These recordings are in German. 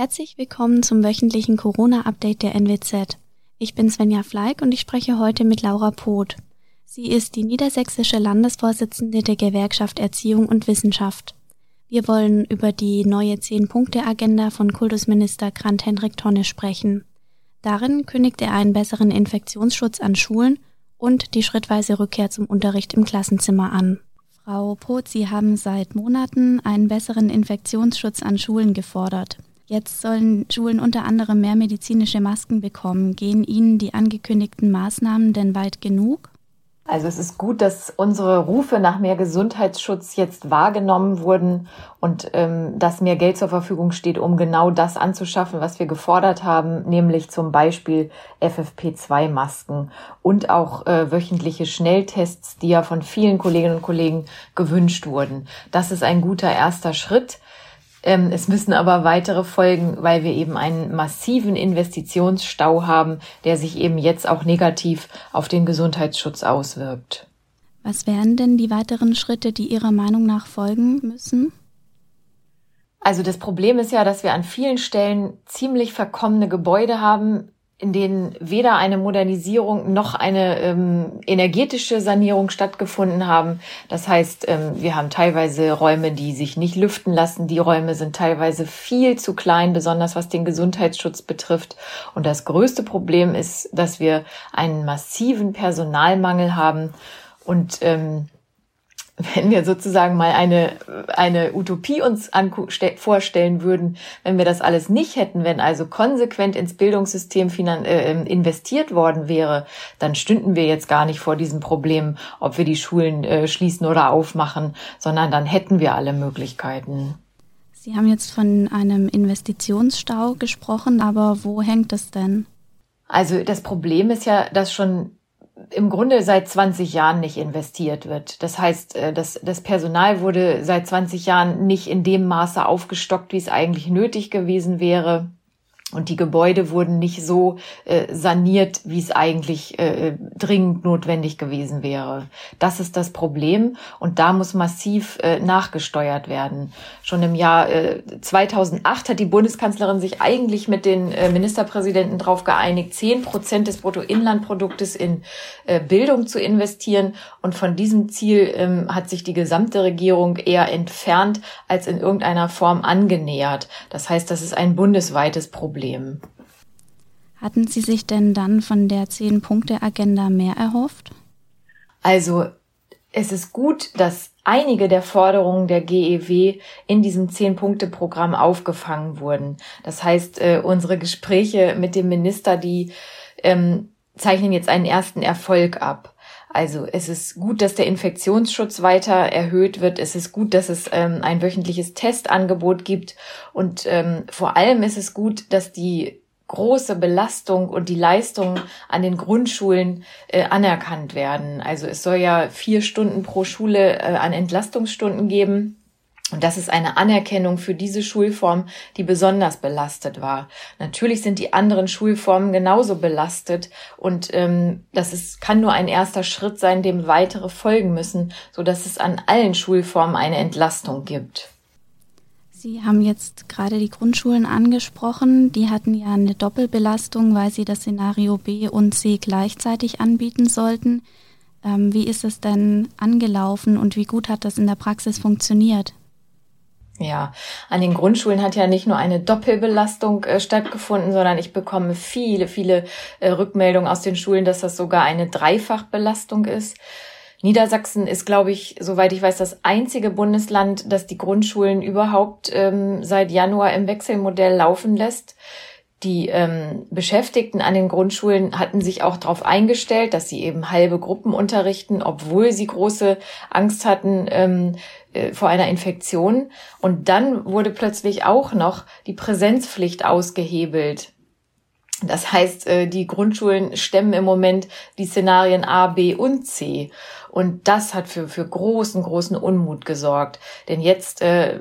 Herzlich willkommen zum wöchentlichen Corona-Update der NWZ. Ich bin Svenja Fleig und ich spreche heute mit Laura Poth. Sie ist die niedersächsische Landesvorsitzende der Gewerkschaft Erziehung und Wissenschaft. Wir wollen über die neue Zehn-Punkte-Agenda von Kultusminister Grant Hendrik Tonne sprechen. Darin kündigt er einen besseren Infektionsschutz an Schulen und die schrittweise Rückkehr zum Unterricht im Klassenzimmer an. Frau Poth, Sie haben seit Monaten einen besseren Infektionsschutz an Schulen gefordert. Jetzt sollen Schulen unter anderem mehr medizinische Masken bekommen. Gehen Ihnen die angekündigten Maßnahmen denn weit genug? Also es ist gut, dass unsere Rufe nach mehr Gesundheitsschutz jetzt wahrgenommen wurden und ähm, dass mehr Geld zur Verfügung steht, um genau das anzuschaffen, was wir gefordert haben, nämlich zum Beispiel FFP2-Masken und auch äh, wöchentliche Schnelltests, die ja von vielen Kolleginnen und Kollegen gewünscht wurden. Das ist ein guter erster Schritt. Ähm, es müssen aber weitere folgen, weil wir eben einen massiven Investitionsstau haben, der sich eben jetzt auch negativ auf den Gesundheitsschutz auswirkt. Was wären denn die weiteren Schritte, die Ihrer Meinung nach folgen müssen? Also das Problem ist ja, dass wir an vielen Stellen ziemlich verkommene Gebäude haben, in denen weder eine Modernisierung noch eine ähm, energetische Sanierung stattgefunden haben. Das heißt, ähm, wir haben teilweise Räume, die sich nicht lüften lassen. Die Räume sind teilweise viel zu klein, besonders was den Gesundheitsschutz betrifft. Und das größte Problem ist, dass wir einen massiven Personalmangel haben und ähm, wenn wir sozusagen mal eine, eine Utopie uns vorstellen würden, wenn wir das alles nicht hätten, wenn also konsequent ins Bildungssystem äh, ähm, investiert worden wäre, dann stünden wir jetzt gar nicht vor diesem Problem, ob wir die Schulen äh, schließen oder aufmachen, sondern dann hätten wir alle Möglichkeiten. Sie haben jetzt von einem Investitionsstau gesprochen, aber wo hängt es denn? Also das Problem ist ja, dass schon im Grunde seit 20 Jahren nicht investiert wird. Das heißt, äh, das, das Personal wurde seit 20 Jahren nicht in dem Maße aufgestockt, wie es eigentlich nötig gewesen wäre. Und die Gebäude wurden nicht so äh, saniert, wie es eigentlich äh, dringend notwendig gewesen wäre. Das ist das Problem und da muss massiv äh, nachgesteuert werden. Schon im Jahr äh, 2008 hat die Bundeskanzlerin sich eigentlich mit den äh, Ministerpräsidenten darauf geeinigt, zehn Prozent des Bruttoinlandproduktes in äh, Bildung zu investieren. Und von diesem Ziel ähm, hat sich die gesamte Regierung eher entfernt als in irgendeiner Form angenähert. Das heißt, das ist ein bundesweites Problem. Problem. Hatten Sie sich denn dann von der Zehn-Punkte-Agenda mehr erhofft? Also, es ist gut, dass einige der Forderungen der GEW in diesem Zehn-Punkte-Programm aufgefangen wurden. Das heißt, äh, unsere Gespräche mit dem Minister, die ähm, zeichnen jetzt einen ersten Erfolg ab. Also es ist gut, dass der Infektionsschutz weiter erhöht wird. Es ist gut, dass es ähm, ein wöchentliches Testangebot gibt. Und ähm, vor allem ist es gut, dass die große Belastung und die Leistung an den Grundschulen äh, anerkannt werden. Also es soll ja vier Stunden pro Schule äh, an Entlastungsstunden geben. Und das ist eine Anerkennung für diese Schulform, die besonders belastet war. Natürlich sind die anderen Schulformen genauso belastet und ähm, das ist, kann nur ein erster Schritt sein, dem weitere folgen müssen, so dass es an allen Schulformen eine Entlastung gibt. Sie haben jetzt gerade die Grundschulen angesprochen. Die hatten ja eine Doppelbelastung, weil sie das Szenario B und C gleichzeitig anbieten sollten. Ähm, wie ist es denn angelaufen und wie gut hat das in der Praxis funktioniert? Ja, an den Grundschulen hat ja nicht nur eine Doppelbelastung äh, stattgefunden, sondern ich bekomme viele, viele äh, Rückmeldungen aus den Schulen, dass das sogar eine Dreifachbelastung ist. Niedersachsen ist, glaube ich, soweit ich weiß, das einzige Bundesland, das die Grundschulen überhaupt ähm, seit Januar im Wechselmodell laufen lässt. Die ähm, Beschäftigten an den Grundschulen hatten sich auch darauf eingestellt, dass sie eben halbe Gruppen unterrichten, obwohl sie große Angst hatten ähm, äh, vor einer Infektion. Und dann wurde plötzlich auch noch die Präsenzpflicht ausgehebelt. Das heißt, äh, die Grundschulen stemmen im Moment die Szenarien A, B und C. Und das hat für, für großen, großen Unmut gesorgt. Denn jetzt äh,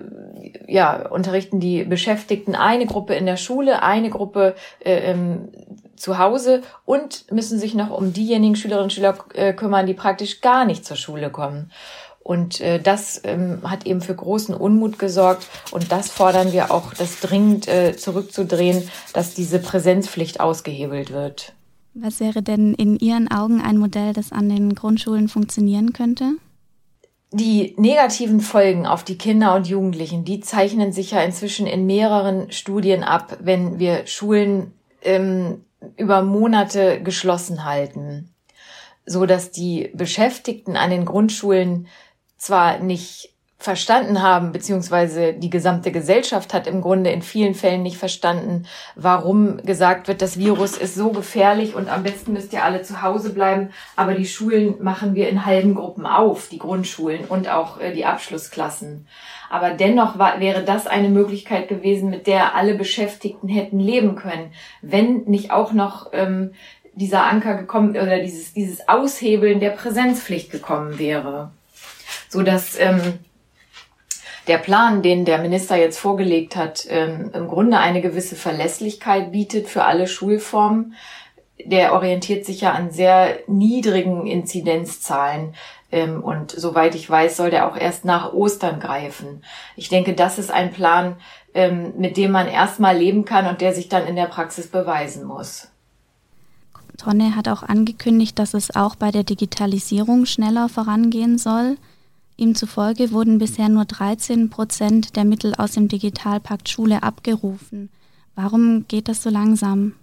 ja, unterrichten die Beschäftigten eine Gruppe in der Schule, eine Gruppe äh, ähm, zu Hause und müssen sich noch um diejenigen Schülerinnen und Schüler äh, kümmern, die praktisch gar nicht zur Schule kommen. Und äh, das ähm, hat eben für großen Unmut gesorgt. Und das fordern wir auch, das dringend äh, zurückzudrehen, dass diese Präsenzpflicht ausgehebelt wird. Was wäre denn in Ihren Augen ein Modell, das an den Grundschulen funktionieren könnte? Die negativen Folgen auf die Kinder und Jugendlichen, die zeichnen sich ja inzwischen in mehreren Studien ab, wenn wir Schulen ähm, über Monate geschlossen halten, so dass die Beschäftigten an den Grundschulen zwar nicht verstanden haben, beziehungsweise die gesamte Gesellschaft hat im Grunde in vielen Fällen nicht verstanden, warum gesagt wird, das Virus ist so gefährlich und am besten müsst ihr alle zu Hause bleiben. Aber die Schulen machen wir in halben Gruppen auf, die Grundschulen und auch äh, die Abschlussklassen. Aber dennoch war, wäre das eine Möglichkeit gewesen, mit der alle Beschäftigten hätten leben können, wenn nicht auch noch ähm, dieser Anker gekommen oder dieses, dieses Aushebeln der Präsenzpflicht gekommen wäre. So dass ähm, der Plan, den der Minister jetzt vorgelegt hat, ähm, im Grunde eine gewisse Verlässlichkeit bietet für alle Schulformen. Der orientiert sich ja an sehr niedrigen Inzidenzzahlen. Ähm, und soweit ich weiß, soll der auch erst nach Ostern greifen. Ich denke, das ist ein Plan, ähm, mit dem man erstmal leben kann und der sich dann in der Praxis beweisen muss. Tonne hat auch angekündigt, dass es auch bei der Digitalisierung schneller vorangehen soll. Ihm zufolge wurden bisher nur 13 Prozent der Mittel aus dem Digitalpakt Schule abgerufen. Warum geht das so langsam?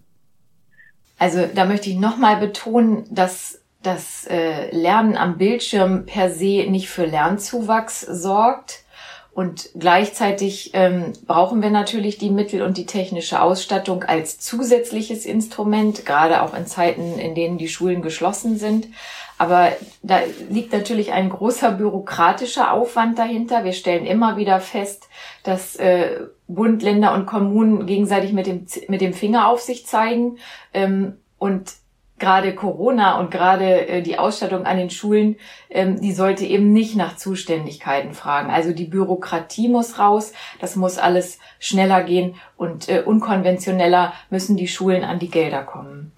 Also da möchte ich nochmal betonen, dass das äh, Lernen am Bildschirm per se nicht für Lernzuwachs sorgt. Und gleichzeitig ähm, brauchen wir natürlich die Mittel und die technische Ausstattung als zusätzliches Instrument, gerade auch in Zeiten, in denen die Schulen geschlossen sind. Aber da liegt natürlich ein großer bürokratischer Aufwand dahinter. Wir stellen immer wieder fest, dass äh, Bund, Länder und Kommunen gegenseitig mit dem, mit dem Finger auf sich zeigen. Ähm, und gerade Corona und gerade äh, die Ausstattung an den Schulen, ähm, die sollte eben nicht nach Zuständigkeiten fragen. Also die Bürokratie muss raus, das muss alles schneller gehen und äh, unkonventioneller müssen die Schulen an die Gelder kommen.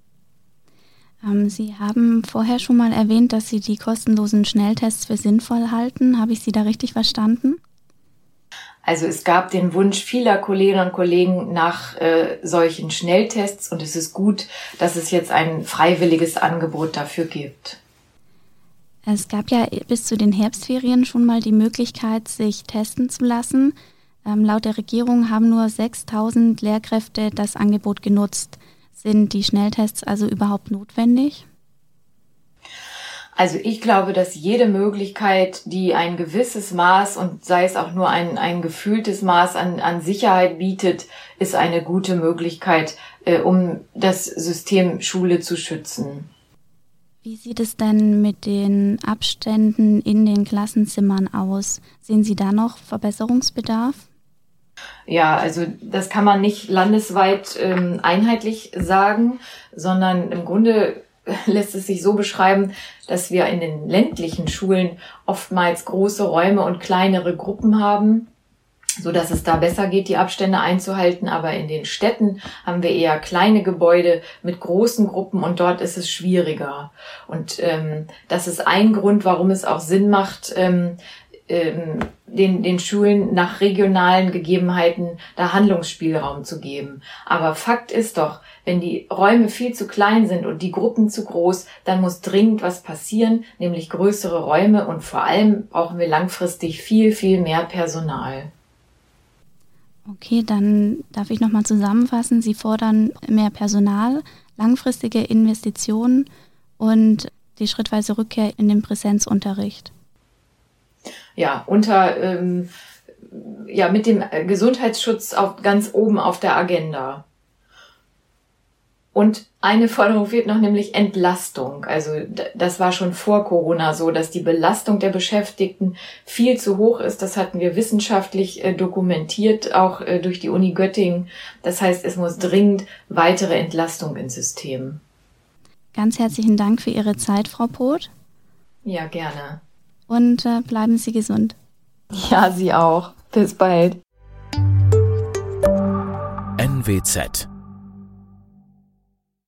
Ähm, Sie haben vorher schon mal erwähnt, dass Sie die kostenlosen Schnelltests für sinnvoll halten. Habe ich Sie da richtig verstanden? Also es gab den Wunsch vieler Kolleginnen und Kollegen nach äh, solchen Schnelltests und es ist gut, dass es jetzt ein freiwilliges Angebot dafür gibt. Es gab ja bis zu den Herbstferien schon mal die Möglichkeit, sich testen zu lassen. Ähm, laut der Regierung haben nur 6000 Lehrkräfte das Angebot genutzt. Sind die Schnelltests also überhaupt notwendig? Also ich glaube, dass jede Möglichkeit, die ein gewisses Maß und sei es auch nur ein, ein gefühltes Maß an, an Sicherheit bietet, ist eine gute Möglichkeit, äh, um das System Schule zu schützen. Wie sieht es denn mit den Abständen in den Klassenzimmern aus? Sehen Sie da noch Verbesserungsbedarf? Ja, also das kann man nicht landesweit ähm, einheitlich sagen, sondern im Grunde lässt es sich so beschreiben, dass wir in den ländlichen Schulen oftmals große Räume und kleinere Gruppen haben, so dass es da besser geht, die Abstände einzuhalten. Aber in den Städten haben wir eher kleine Gebäude mit großen Gruppen und dort ist es schwieriger. Und ähm, das ist ein Grund, warum es auch Sinn macht, ähm, ähm, den, den Schulen nach regionalen Gegebenheiten da Handlungsspielraum zu geben. Aber Fakt ist doch, wenn die Räume viel zu klein sind und die Gruppen zu groß, dann muss dringend was passieren, nämlich größere Räume und vor allem brauchen wir langfristig viel, viel mehr Personal. Okay, dann darf ich nochmal zusammenfassen. Sie fordern mehr Personal, langfristige Investitionen und die schrittweise Rückkehr in den Präsenzunterricht ja, unter, ähm, ja, mit dem Gesundheitsschutz auf, ganz oben auf der Agenda. Und eine Forderung fehlt noch, nämlich Entlastung. Also das war schon vor Corona so, dass die Belastung der Beschäftigten viel zu hoch ist. Das hatten wir wissenschaftlich äh, dokumentiert, auch äh, durch die Uni Göttingen. Das heißt, es muss dringend weitere Entlastung ins System. Ganz herzlichen Dank für Ihre Zeit, Frau Poth. Ja, gerne und äh, bleiben Sie gesund. Ja, Sie auch. Bis bald. NWZ